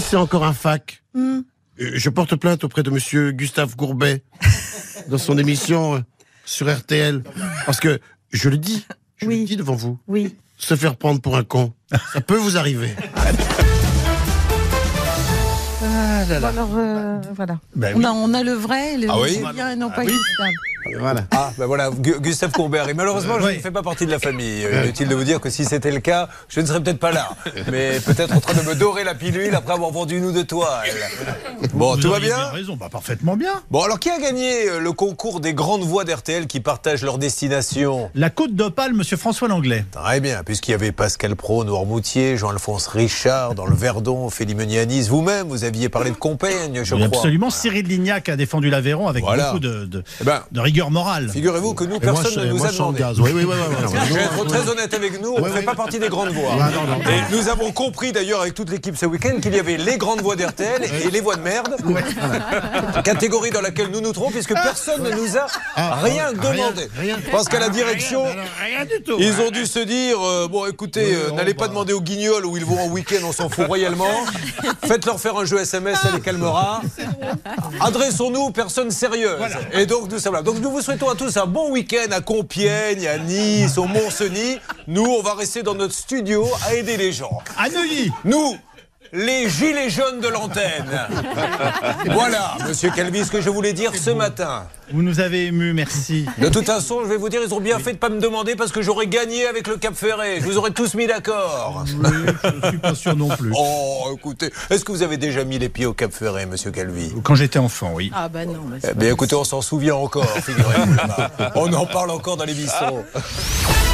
si c'est encore un fac. Hmm. Euh, Je porte plainte auprès de monsieur Gustave Gourbet dans son émission euh, sur RTL. Parce que, je le dis, je Oui. le dis devant vous, Oui. se faire prendre pour un con, ça peut vous arriver. Bon, alors, euh, voilà. Ben on, a, on a le vrai, le Ah oui bien et non pas Gustave. Voilà. Ah, ben voilà, Gu- Gustave Courbet. Et malheureusement, je oui. ne fais pas partie de la famille. Euh, Inutile de vous dire que si c'était le cas, je ne serais peut-être pas là. Mais peut-être en train de me dorer la pilule après avoir vendu une ou deux toiles. Bon, Vous tout va bien raison, bah, parfaitement bien. Bon, alors qui a gagné euh, le concours des grandes voix d'RTL qui partagent leur destination La côte d'Opale, monsieur François Langlais. Très bien, puisqu'il y avait Pascal Pro, Noirmoutier, Jean-Alphonse Richard, dans le Verdon, Félix Meunier à Nice. Vous-même, vous aviez parlé de Compiègne, je Oui, crois. absolument. Cyril Lignac a défendu l'Aveyron avec Voilà. beaucoup de, de- Eh ben, de rigueur morale. Figurez-vous que nous, moi, personne je- ne nous moi, a demandé. Oui, oui, oui, oui, oui. Je vais être très honnête avec nous, on ne fait pas partie des grandes voix. Ah, non, non, non. Et nous avons compris d'ailleurs avec toute l'équipe ce week-end qu'il y avait les grandes voix d'RTL et les voix de merde. Catégorie dans laquelle nous nous trouvons puisque personne ne nous a rien demandé. Ah, rien. Parce qu'à la direction, Rien, rien du tout. ils ont dû se dire euh, bon écoutez, euh, n'allez on pas demander aux guignols où ils vont en week-end, on s'en fout royalement. Faites-leur faire un jeu SMS, ça les calmera. Adressons-nous aux personnes sérieuses. Et donc nous sommes là. Donc nous vous souhaitons à tous un bon week-end à Compiègne, à Nice, au Mont-Cenis. Nous, on va rester dans notre studio à aider les gens. À Neuilly Nous, les gilets jaunes de l'antenne. voilà, Monsieur Calvi, ce que je voulais dire ce matin. Vous nous avez émus, merci. De toute façon, je vais vous dire, ils ont bien fait de pas me demander parce que j'aurais gagné avec le Cap Ferré. Je vous aurais tous mis d'accord. Oui, je suis pas sûr non plus. Oh, écoutez, est-ce que vous avez déjà mis les pieds au Cap Ferré, Monsieur Calvi? Quand j'étais enfant, oui. Ah bah non. bah, Eh bien, écoutez, on s'en souvient encore, figurez-vous. On en parle encore dans l'émission.